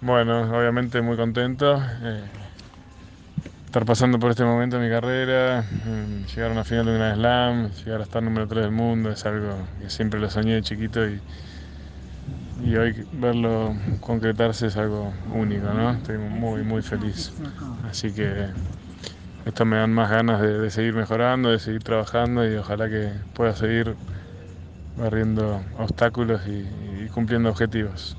Bueno, obviamente muy contento. eh, estar pasando por este momento en mi carrera, mm, llegar a una final de una slam, llegar a estar número 3 del mundo, es algo que siempre lo soñé de chiquito y, y hoy verlo concretarse es algo único, ¿no? Estoy muy, muy feliz. Así que esto me dan más ganas de, de seguir mejorando, de seguir trabajando y ojalá que pueda seguir barriendo obstáculos y y cumpliendo objetivos.